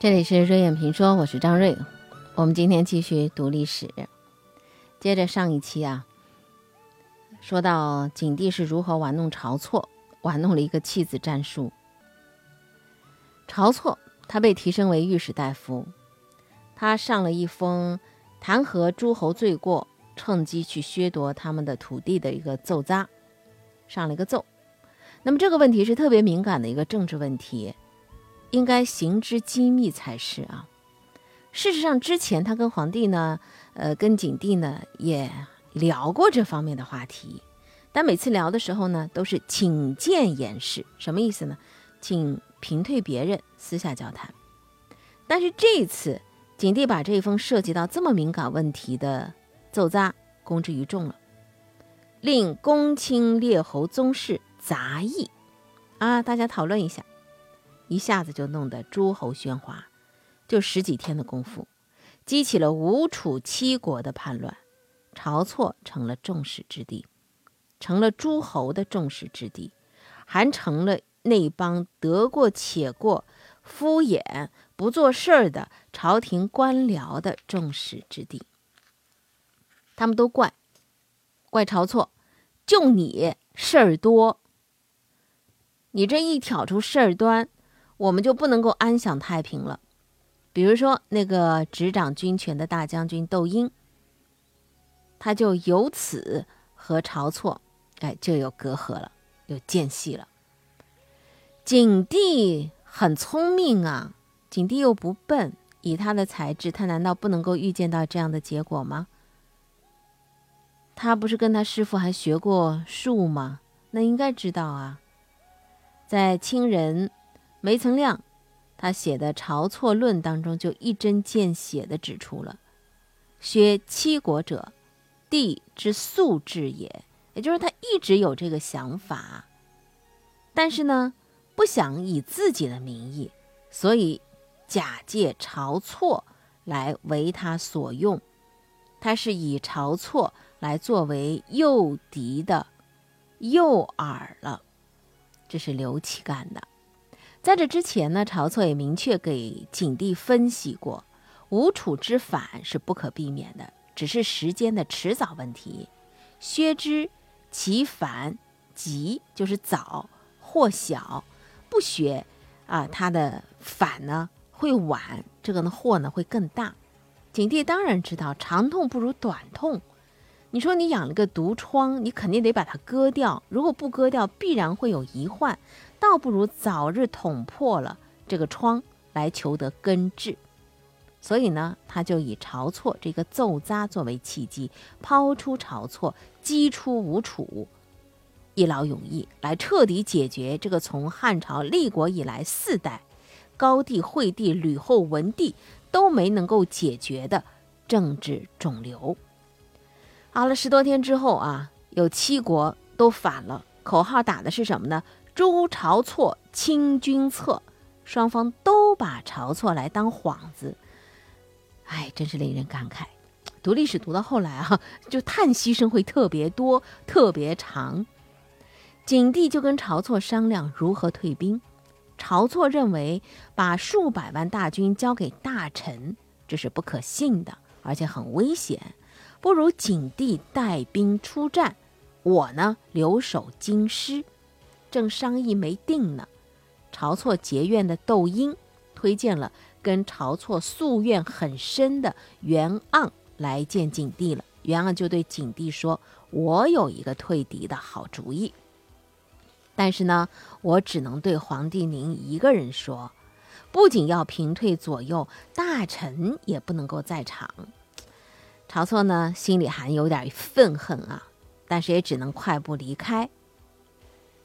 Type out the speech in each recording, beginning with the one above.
这里是瑞燕评说，我是张瑞。我们今天继续读历史，接着上一期啊，说到景帝是如何玩弄晁错，玩弄了一个弃子战术。晁错他被提升为御史大夫，他上了一封弹劾诸侯罪过，趁机去削夺他们的土地的一个奏章，上了一个奏。那么这个问题是特别敏感的一个政治问题。应该行之机密才是啊。事实上，之前他跟皇帝呢，呃，跟景帝呢也聊过这方面的话题，但每次聊的时候呢，都是请见言事，什么意思呢？请平退别人，私下交谈。但是这一次，景帝把这一封涉及到这么敏感问题的奏章公之于众了，令公卿列侯宗室杂议啊，大家讨论一下。一下子就弄得诸侯喧哗，就十几天的功夫，激起了吴楚七国的叛乱，晁错成了众矢之的，成了诸侯的众矢之的，还成了那帮得过且过、敷衍不做事儿的朝廷官僚的众矢之的。他们都怪，怪晁错，就你事儿多，你这一挑出事儿端。我们就不能够安享太平了。比如说，那个执掌军权的大将军窦婴，他就由此和晁错，哎，就有隔阂了，有间隙了。景帝很聪明啊，景帝又不笨，以他的才智，他难道不能够预见到这样的结果吗？他不是跟他师傅还学过术吗？那应该知道啊，在清人。梅曾亮，他写的《晁错论》当中就一针见血地指出了：“削七国者，帝之素志也。”也就是他一直有这个想法，但是呢，不想以自己的名义，所以假借晁错来为他所用。他是以晁错来作为诱敌的诱饵了，这是刘启干的。在这之前呢，晁错也明确给景帝分析过，吴楚之反是不可避免的，只是时间的迟早问题。削之其反急，就是早或小；不削啊，他的反呢会晚，这个呢祸呢会更大。景帝当然知道长痛不如短痛。你说你养了个毒疮，你肯定得把它割掉，如果不割掉，必然会有遗患。倒不如早日捅破了这个疮，来求得根治。所以呢，他就以晁错这个奏扎作为契机，抛出晁错，击出吴楚，一劳永逸，来彻底解决这个从汉朝立国以来四代高帝、惠帝、吕后、文帝都没能够解决的政治肿瘤。熬了，十多天之后啊，有七国都反了，口号打的是什么呢？诛晁错，清君侧，双方都把晁错来当幌子，哎，真是令人感慨。读历史读到后来啊，就叹息声会特别多、特别长。景帝就跟晁错商量如何退兵，晁错认为把数百万大军交给大臣这是不可信的，而且很危险，不如景帝带兵出战，我呢留守京师。正商议没定呢，晁错结怨的窦婴推荐了跟晁错夙愿很深的袁盎来见景帝了。袁盎就对景帝说：“我有一个退敌的好主意，但是呢，我只能对皇帝您一个人说，不仅要平退左右，大臣也不能够在场。”晁错呢，心里还有点愤恨啊，但是也只能快步离开。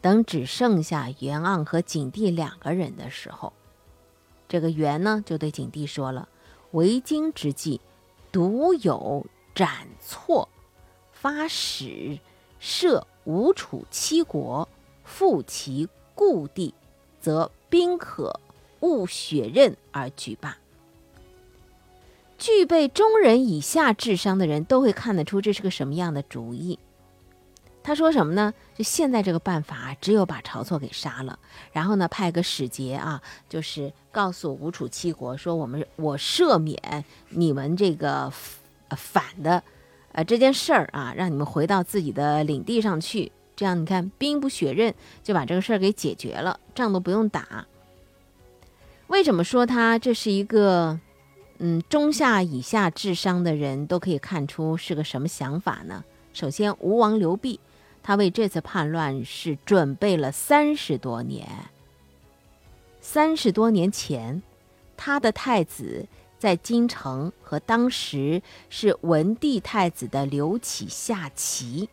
等只剩下袁盎和景帝两个人的时候，这个袁呢就对景帝说了：“为今之计，独有斩错，发使设吴楚七国，复其故地，则兵可勿血刃而举罢。”具备中人以下智商的人都会看得出这是个什么样的主意。他说什么呢？就现在这个办法，只有把晁错给杀了，然后呢，派个使节啊，就是告诉吴楚七国说，我们我赦免你们这个反的，呃这件事儿啊，让你们回到自己的领地上去。这样你看，兵不血刃就把这个事儿给解决了，仗都不用打。为什么说他这是一个，嗯，中下以下智商的人都可以看出是个什么想法呢？首先，吴王刘濞。他为这次叛乱是准备了三十多年。三十多年前，他的太子在京城和当时是文帝太子的刘启下棋，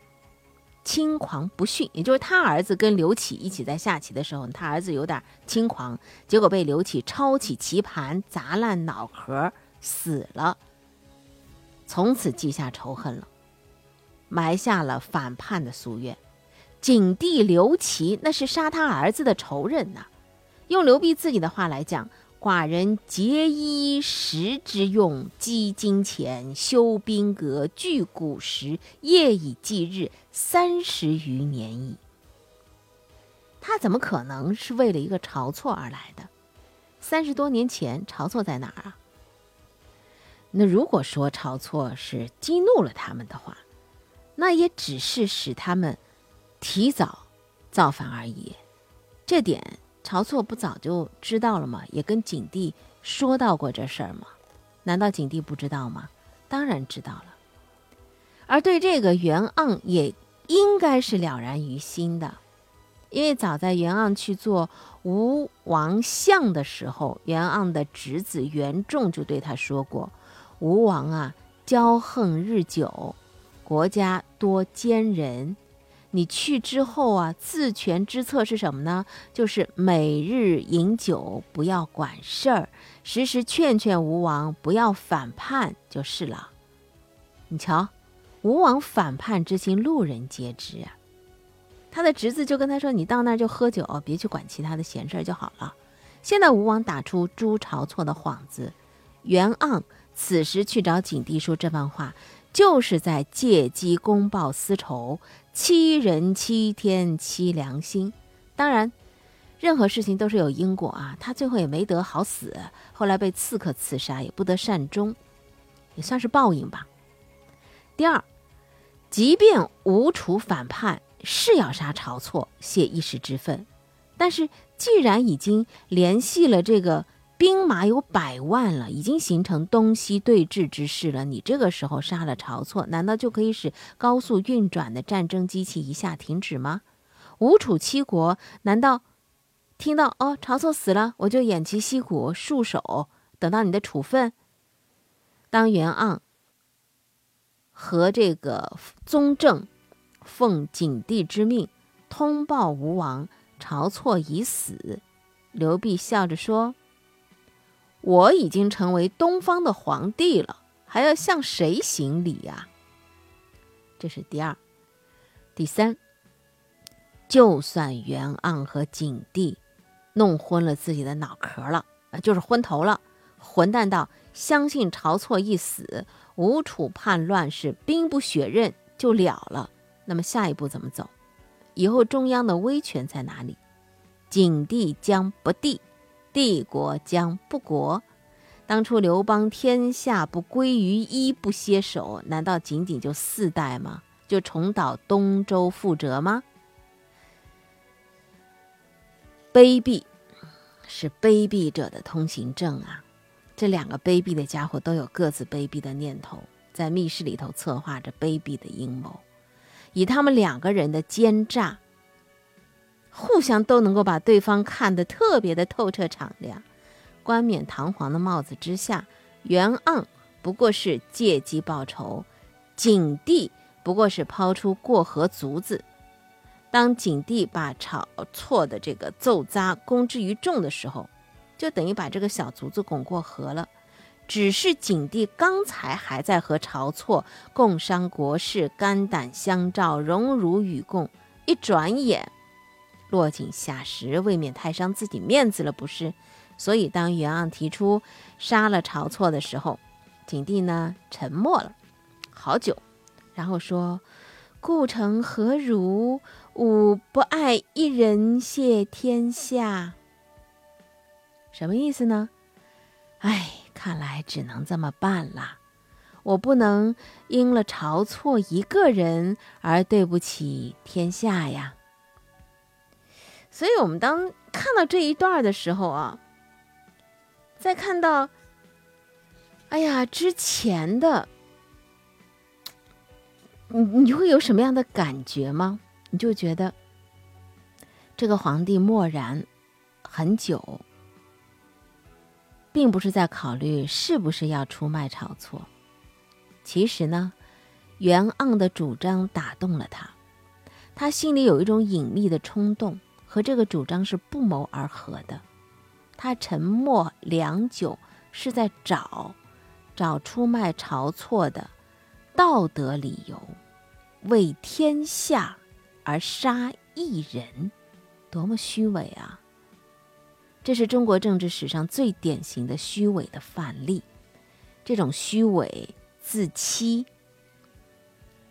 轻狂不驯。也就是他儿子跟刘启一起在下棋的时候，他儿子有点轻狂，结果被刘启抄起棋盘砸烂脑壳死了。从此记下仇恨了。埋下了反叛的夙愿，景帝刘琦那是杀他儿子的仇人呐。用刘弼自己的话来讲：“寡人节衣食之用，积金钱，修兵革，聚古石，夜以继日，三十余年矣。”他怎么可能是为了一个晁错而来的？三十多年前，晁错在哪儿啊？那如果说晁错是激怒了他们的话，那也只是使他们提早造反而已，这点晁错不早就知道了吗？也跟景帝说到过这事儿吗？难道景帝不知道吗？当然知道了。而对这个袁盎也应该是了然于心的，因为早在袁盎去做吴王相的时候，袁盎的侄子袁仲就对他说过：“吴王啊，骄横日久。”国家多奸人，你去之后啊，自权之策是什么呢？就是每日饮酒，不要管事儿，时时劝劝吴王不要反叛就是了。你瞧，吴王反叛之心，路人皆知啊。他的侄子就跟他说：“你到那儿就喝酒，别去管其他的闲事儿就好了。”现在吴王打出诛晁错的幌子，袁盎此时去找景帝说这番话。就是在借机公报私仇，欺人欺天欺良心。当然，任何事情都是有因果啊。他最后也没得好死，后来被刺客刺杀，也不得善终，也算是报应吧。第二，即便吴楚反叛是要杀晁错，泄一时之愤，但是既然已经联系了这个。兵马有百万了，已经形成东西对峙之势了。你这个时候杀了晁错，难道就可以使高速运转的战争机器一下停止吗？吴楚七国难道听到哦晁错死了，我就偃旗息鼓，束手等到你的处分？当袁盎和这个宗正奉景帝之命通报吴王晁错已死，刘弼笑着说。我已经成为东方的皇帝了，还要向谁行礼呀？这是第二、第三。就算袁盎和景帝弄昏了自己的脑壳了，啊，就是昏头了，混蛋到相信晁错一死，吴楚叛乱是兵不血刃就了了。那么下一步怎么走？以后中央的威权在哪里？景帝将不帝。帝国将不国，当初刘邦天下不归于一，不歇手，难道仅仅就四代吗？就重蹈东周覆辙吗？卑鄙是卑鄙者的通行证啊！这两个卑鄙的家伙都有各自卑鄙的念头，在密室里头策划着卑鄙的阴谋，以他们两个人的奸诈。互相都能够把对方看得特别的透彻敞亮，冠冕堂皇的帽子之下，袁盎不过是借机报仇，景帝不过是抛出过河卒子。当景帝把晁错的这个奏扎公之于众的时候，就等于把这个小卒子拱过河了。只是景帝刚才还在和晁错共商国事，肝胆相照，荣辱与共，一转眼。落井下石，未免太伤自己面子了，不是？所以当袁盎提出杀了晁错的时候，景帝呢沉默了好久，然后说：“故城何如？吾不爱一人谢天下。什么意思呢？哎，看来只能这么办了。我不能因了晁错一个人而对不起天下呀。所以，我们当看到这一段的时候啊，再看到，哎呀，之前的，你你会有什么样的感觉吗？你就觉得这个皇帝默然很久，并不是在考虑是不是要出卖晁错。其实呢，袁盎的主张打动了他，他心里有一种隐秘的冲动，和这个主张是不谋而合的。他沉默良久，是在找找出卖晁错的道德理由，为天下而杀一人，多么虚伪啊！这是中国政治史上最典型的虚伪的范例，这种虚伪。自欺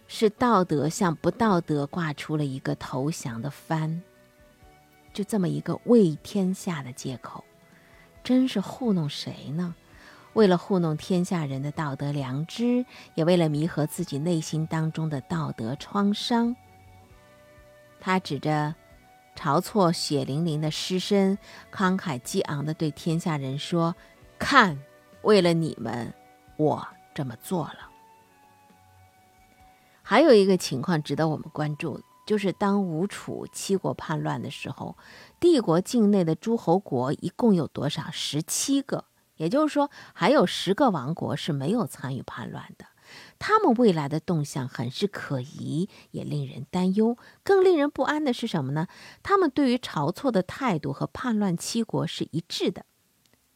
是道德向不道德挂出了一个投降的帆，就这么一个为天下的借口，真是糊弄谁呢？为了糊弄天下人的道德良知，也为了弥合自己内心当中的道德创伤，他指着晁错血淋淋的尸身，慷慨激昂地对天下人说：“看，为了你们，我。”这么做了。还有一个情况值得我们关注，就是当吴楚七国叛乱的时候，帝国境内的诸侯国一共有多少？十七个，也就是说，还有十个王国是没有参与叛乱的。他们未来的动向很是可疑，也令人担忧。更令人不安的是什么呢？他们对于晁错的态度和叛乱七国是一致的，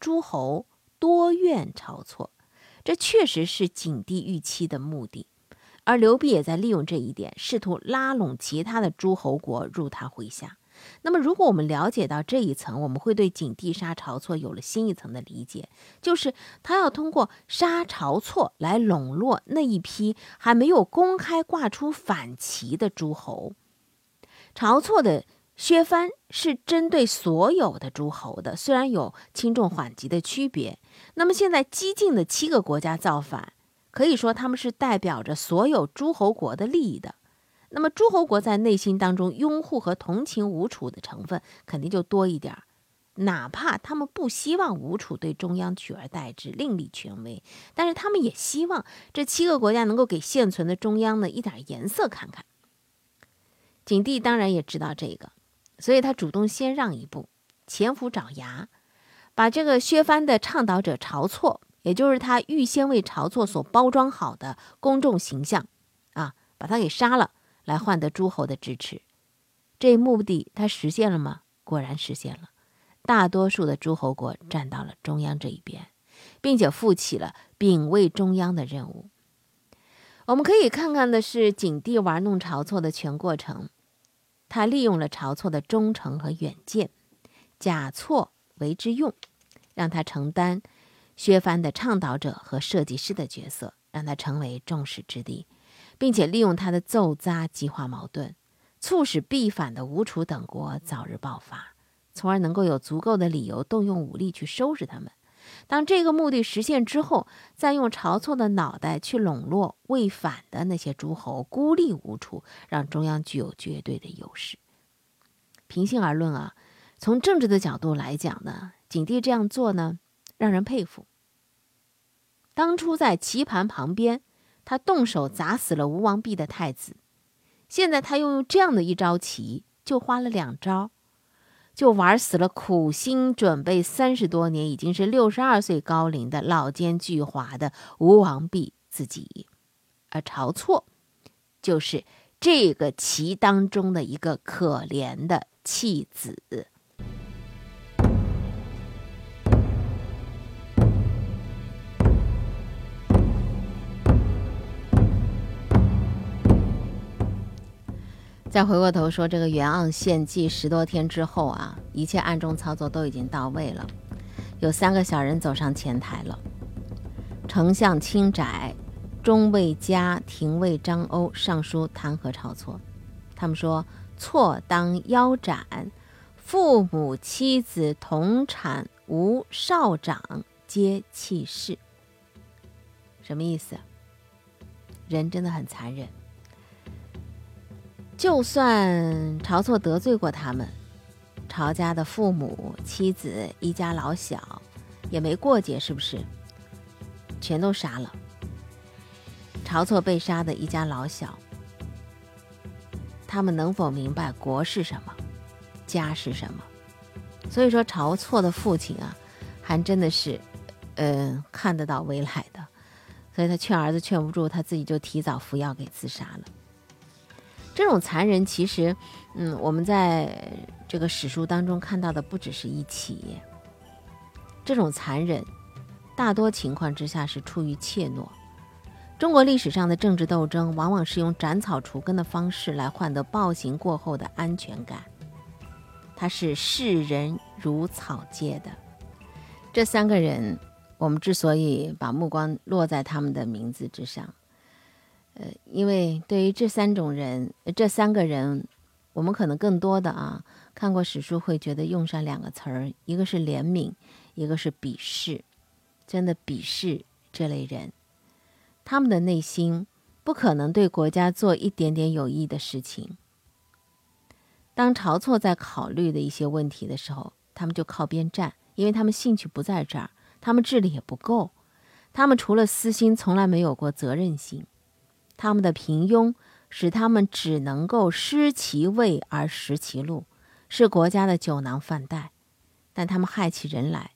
诸侯多怨晁错。这确实是景帝预期的目的，而刘辟也在利用这一点，试图拉拢其他的诸侯国入他麾下。那么，如果我们了解到这一层，我们会对景帝杀晁错有了新一层的理解，就是他要通过杀晁错来笼络那一批还没有公开挂出反旗的诸侯。晁错的。削藩是针对所有的诸侯的，虽然有轻重缓急的区别。那么现在激进的七个国家造反，可以说他们是代表着所有诸侯国的利益的。那么诸侯国在内心当中拥护和同情吴楚的成分肯定就多一点儿，哪怕他们不希望吴楚对中央取而代之，另立权威，但是他们也希望这七个国家能够给现存的中央呢一点颜色看看。景帝当然也知道这个。所以他主动先让一步，潜伏爪牙，把这个削藩的倡导者晁错，也就是他预先为晁错所包装好的公众形象，啊，把他给杀了，来换得诸侯的支持。这一目的他实现了吗？果然实现了，大多数的诸侯国站到了中央这一边，并且负起了秉卫中央的任务。我们可以看看的是景帝玩弄晁错的全过程。他利用了晁错的忠诚和远见，假错为之用，让他承担削藩的倡导者和设计师的角色，让他成为众矢之的，并且利用他的奏扎激化矛盾，促使必反的吴楚等国早日爆发，从而能够有足够的理由动用武力去收拾他们。当这个目的实现之后，再用晁错的脑袋去笼络未反的那些诸侯，孤立吴楚，让中央具有绝对的优势。平心而论啊，从政治的角度来讲呢，景帝这样做呢，让人佩服。当初在棋盘旁边，他动手砸死了吴王弼的太子，现在他又用这样的一招棋，就花了两招。就玩死了苦心准备三十多年，已经是六十二岁高龄的老奸巨猾的吴王弼自己，而晁错就是这个棋当中的一个可怜的弃子。再回过头说，这个袁盎献计十多天之后啊，一切暗中操作都已经到位了。有三个小人走上前台了。丞相青窄中尉嘉、廷尉张欧上书弹劾晁错，他们说错当腰斩，父母妻子同产无少长皆弃世。什么意思？人真的很残忍。就算晁错得罪过他们，晁家的父母、妻子一家老小也没过节，是不是？全都杀了。晁错被杀的一家老小，他们能否明白国是什么，家是什么？所以说，晁错的父亲啊，还真的是，嗯，看得到未来的。所以他劝儿子劝不住，他自己就提早服药给自杀了。这种残忍，其实，嗯，我们在这个史书当中看到的不只是一起。这种残忍，大多情况之下是出于怯懦。中国历史上的政治斗争，往往是用斩草除根的方式来换得暴行过后的安全感。他是视人如草芥的。这三个人。我们之所以把目光落在他们的名字之上，呃，因为对于这三种人，这三个人，我们可能更多的啊看过史书，会觉得用上两个词儿，一个是怜悯，一个是鄙视，真的鄙视这类人，他们的内心不可能对国家做一点点有益的事情。当晁错在考虑的一些问题的时候，他们就靠边站，因为他们兴趣不在这儿。他们智力也不够，他们除了私心，从来没有过责任心。他们的平庸使他们只能够失其位而食其禄，是国家的酒囊饭袋。但他们害起人来，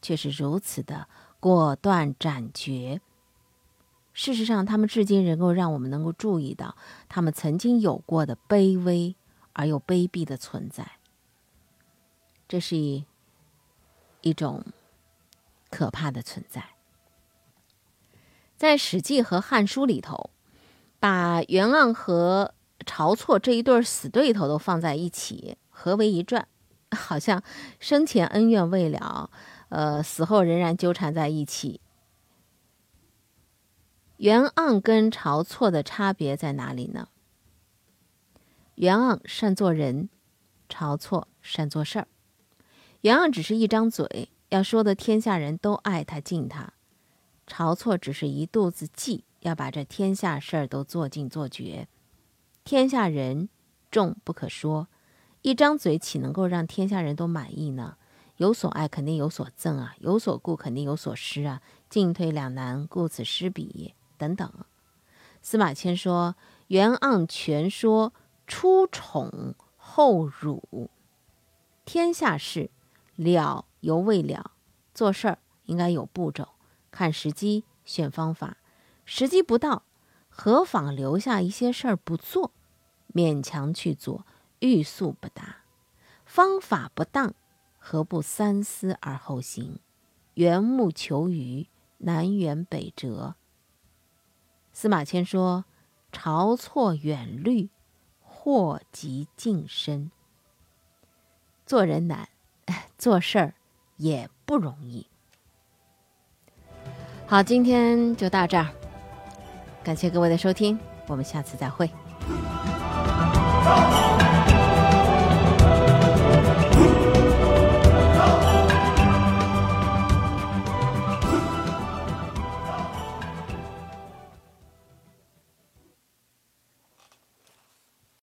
却是如此的果断斩绝。事实上，他们至今能够让我们能够注意到他们曾经有过的卑微而又卑鄙的存在。这是一一种。可怕的存在，在《史记》和《汉书》里头，把袁盎和晁错这一对死对头都放在一起合为一传，好像生前恩怨未了，呃，死后仍然纠缠在一起。袁盎跟晁错的差别在哪里呢？袁盎善做人，晁错善做事儿。袁盎只是一张嘴。要说的天下人都爱他敬他，晁错只是一肚子计，要把这天下事儿都做尽做绝。天下人众不可说，一张嘴岂能够让天下人都满意呢？有所爱肯定有所憎啊，有所顾肯定有所失啊，进退两难，顾此失彼等等。司马迁说：“袁盎全说初宠后辱，天下事了。”犹未了，做事儿应该有步骤，看时机，选方法。时机不到，何妨留下一些事儿不做，勉强去做，欲速不达。方法不当，何不三思而后行？缘木求鱼，南辕北辙。司马迁说：“晁错远虑，祸及近身。做人难，做事儿。”也不容易。好，今天就到这儿，感谢各位的收听，我们下次再会。